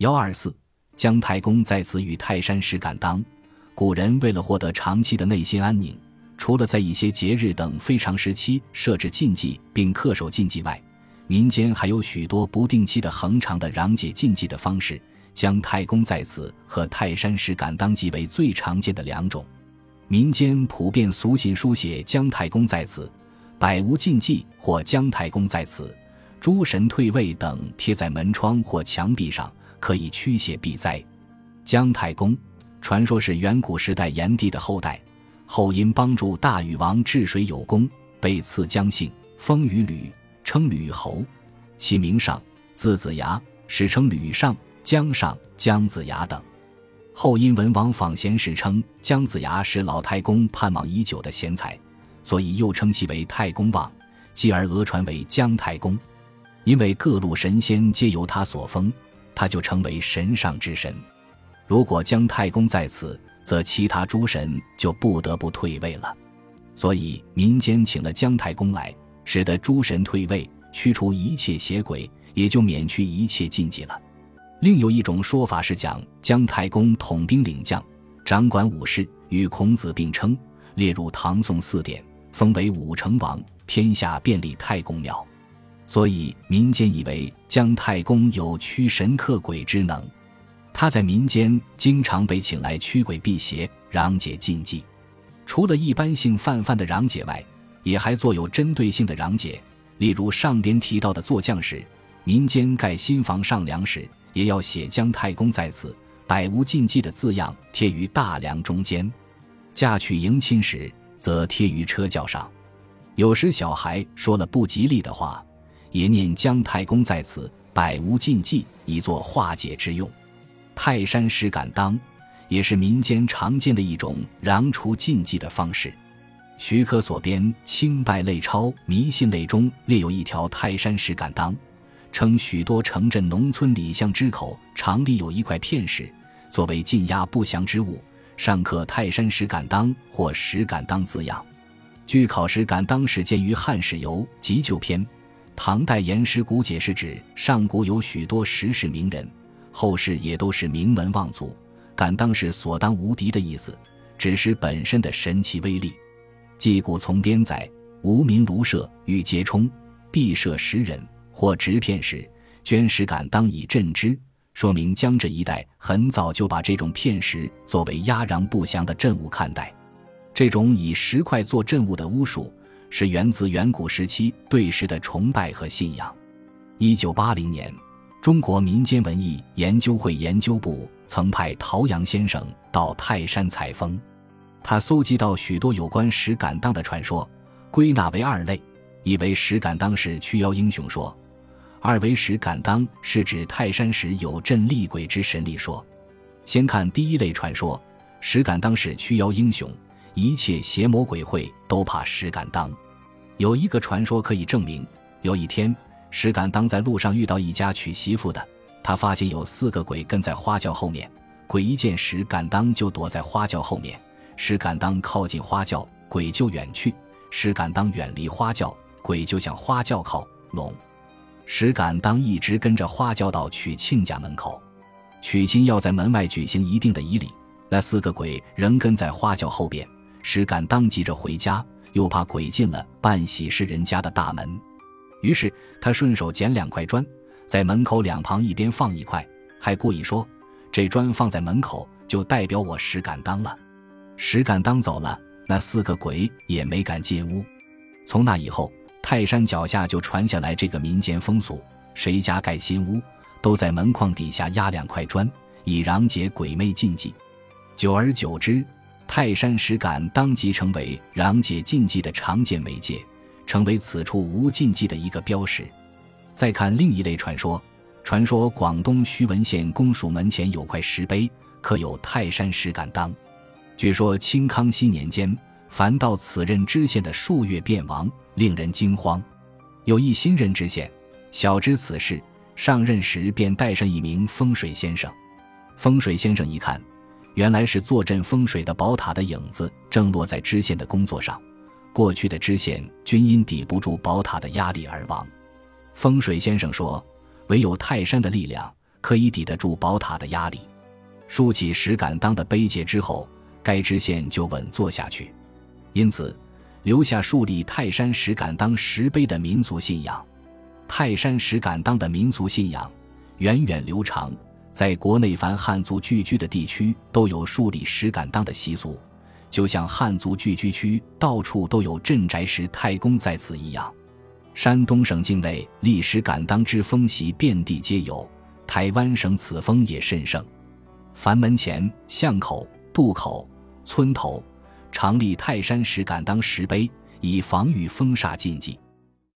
幺二四，姜太公在此与泰山石敢当。古人为了获得长期的内心安宁，除了在一些节日等非常时期设置禁忌并恪守禁忌外，民间还有许多不定期的恒长的攘解禁忌的方式。姜太公在此和泰山石敢当即为最常见的两种。民间普遍俗信书写“姜太公在此，百无禁忌”或“姜太公在此，诸神退位”等贴在门窗或墙壁上，可以驱邪避灾。姜太公传说是远古时代炎帝的后代，后因帮助大禹王治水有功，被赐姜姓，封于吕，称吕侯。其名上，字子牙，史称吕尚、姜尚、姜子牙等。后因文王访贤时称姜子牙是老太公盼望已久的贤才，所以又称其为太公望，继而讹传为姜太公。因为各路神仙皆由他所封，他就成为神上之神。如果姜太公在此，则其他诸神就不得不退位了。所以民间请了姜太公来，使得诸神退位，驱除一切邪鬼，也就免去一切禁忌了。另有一种说法是讲姜太公统兵领将，掌管武士，与孔子并称，列入唐宋四典，封为武成王，天下便立太公庙。所以民间以为姜太公有驱神克鬼之能，他在民间经常被请来驱鬼辟邪、攘解禁忌。除了一般性泛泛的攘解外，也还做有针对性的攘解。例如上边提到的做将时，民间盖新房上梁时。也要写姜太公在此，百无禁忌的字样贴于大梁中间。嫁娶迎亲时，则贴于车轿上。有时小孩说了不吉利的话，也念姜太公在此，百无禁忌，以作化解之用。泰山石敢当，也是民间常见的一种攘除禁忌的方式。徐可所编《清拜类钞·迷信类》中列有一条泰山石敢当。称许多城镇农村里巷之口常立有一块片石，作为禁压不祥之物，上刻“泰山石敢当”或“石敢当”字样。据考，石敢当始建于《汉史游急救篇》，唐代岩石古解释指上古有许多石氏名人，后世也都是名门望族。敢当是所当无敌的意思，指石本身的神奇威力。纪古从编载：无名庐舍欲揭冲，必设石人。或执片石，捐石敢当以镇之，说明江浙一带很早就把这种片石作为压禳不祥的镇物看待。这种以石块做镇物的巫术，是源自远古时期对石的崇拜和信仰。一九八零年，中国民间文艺研究会研究部曾派陶阳先生到泰山采风，他搜集到许多有关石敢当的传说，归纳为二类：一为石敢当是驱妖英雄说。二为石敢当是指泰山时有镇厉鬼之神力说。先看第一类传说，石敢当是驱妖英雄，一切邪魔鬼会都怕石敢当。有一个传说可以证明：有一天，石敢当在路上遇到一家娶媳妇的，他发现有四个鬼跟在花轿后面，鬼一见石敢当就躲在花轿后面，石敢当靠近花轿，鬼就远去；石敢当远离花轿，鬼就向花轿靠拢。石敢当一直跟着花轿到娶亲家门口，娶亲要在门外举行一定的仪礼。那四个鬼仍跟在花轿后边，石敢当急着回家，又怕鬼进了办喜事人家的大门，于是他顺手捡两块砖，在门口两旁一边放一块，还故意说：“这砖放在门口，就代表我石敢当了。”石敢当走了，那四个鬼也没敢进屋。从那以后。泰山脚下就传下来这个民间风俗，谁家盖新屋，都在门框底下压两块砖，以攘解鬼魅禁忌。久而久之，泰山石敢当即成为攘解禁忌的常见媒介，成为此处无禁忌的一个标识。再看另一类传说，传说广东徐闻县公署门前有块石碑，刻有泰山石敢当。据说清康熙年间。凡到此任知县的数月便亡，令人惊慌。有一新任知县，晓知此事，上任时便带上一名风水先生。风水先生一看，原来是坐镇风水的宝塔的影子正落在知县的工作上。过去的知县均因抵不住宝塔的压力而亡。风水先生说：“唯有泰山的力量，可以抵得住宝塔的压力。竖起石敢当的碑碣之后，该支线就稳坐下去。因此，留下树立泰山石敢当石碑的民族信仰。泰山石敢当的民族信仰源远流长，在国内凡汉族聚居的地区都有树立石敢当的习俗，就像汉族聚居区到处都有镇宅石太公在此一样。山东省境内立石敢当之风习遍地皆有，台湾省此风也甚盛。凡门前、巷口、渡口、村头，常立泰山石敢当石碑，以防御风煞禁忌。